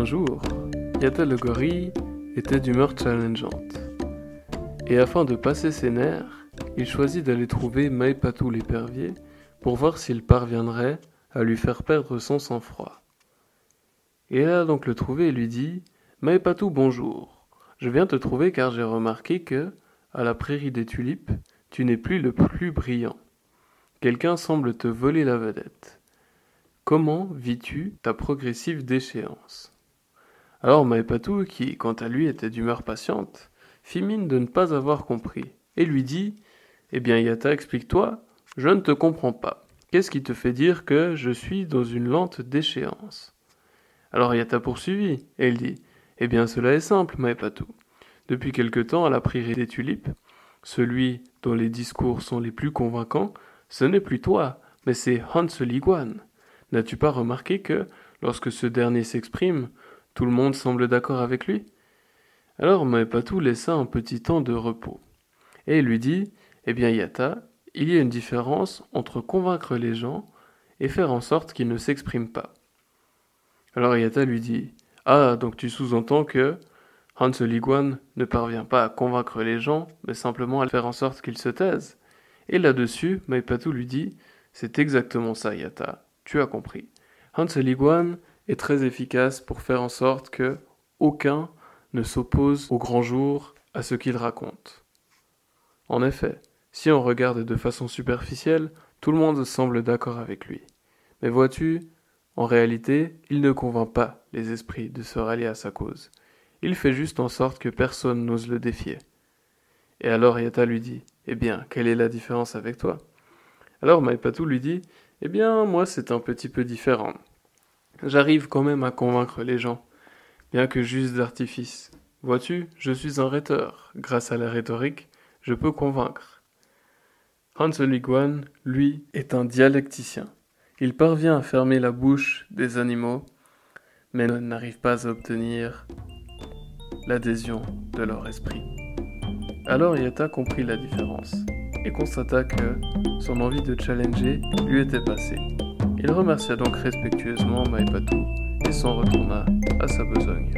Un jour, Yata le gorille était d'humeur challengeante. Et afin de passer ses nerfs, il choisit d'aller trouver Maipatou l'épervier pour voir s'il parviendrait à lui faire perdre son sang-froid. Et elle a donc le trouvé et lui dit Maipatou, bonjour. Je viens te trouver car j'ai remarqué que, à la prairie des tulipes, tu n'es plus le plus brillant. Quelqu'un semble te voler la vedette. Comment vis-tu ta progressive déchéance? Alors Maipatou, qui quant à lui était d'humeur patiente, fit mine de ne pas avoir compris, et lui dit Eh bien Yata, explique-toi, je ne te comprends pas. Qu'est-ce qui te fait dire que je suis dans une lente déchéance? Alors Yata poursuivit, et il dit Eh bien cela est simple, Maipatou. Depuis quelque temps, à la prairie des tulipes, celui dont les discours sont les plus convaincants, ce n'est plus toi, mais c'est Hans Liguan. N'as-tu pas remarqué que, lorsque ce dernier s'exprime, tout le monde semble d'accord avec lui Alors Maepatou laissa un petit temps de repos, et lui dit Eh bien, Yata, il y a une différence entre convaincre les gens et faire en sorte qu'ils ne s'expriment pas. Alors Yata lui dit Ah, donc tu sous-entends que Hans Liguan ne parvient pas à convaincre les gens, mais simplement à faire en sorte qu'ils se taisent. Et là-dessus, Maipatou lui dit C'est exactement ça, Yata, tu as compris. Hans Liguan est très efficace pour faire en sorte que aucun ne s'oppose au grand jour à ce qu'il raconte. En effet, si on regarde de façon superficielle, tout le monde semble d'accord avec lui. Mais vois-tu, en réalité, il ne convainc pas les esprits de se rallier à sa cause. Il fait juste en sorte que personne n'ose le défier. Et alors Yata lui dit Eh bien, quelle est la différence avec toi? Alors Maipatou lui dit Eh bien, moi c'est un petit peu différent. J'arrive quand même à convaincre les gens, bien que juste d'artifice. Vois-tu, je suis un rhéteur. Grâce à la rhétorique, je peux convaincre. Hans Liguan, lui, est un dialecticien. Il parvient à fermer la bouche des animaux, mais n'arrive pas à obtenir l'adhésion de leur esprit. Alors Yata comprit la différence et constata que son envie de challenger lui était passée. Il remercia donc respectueusement Maipatou et s'en retourna à sa besogne.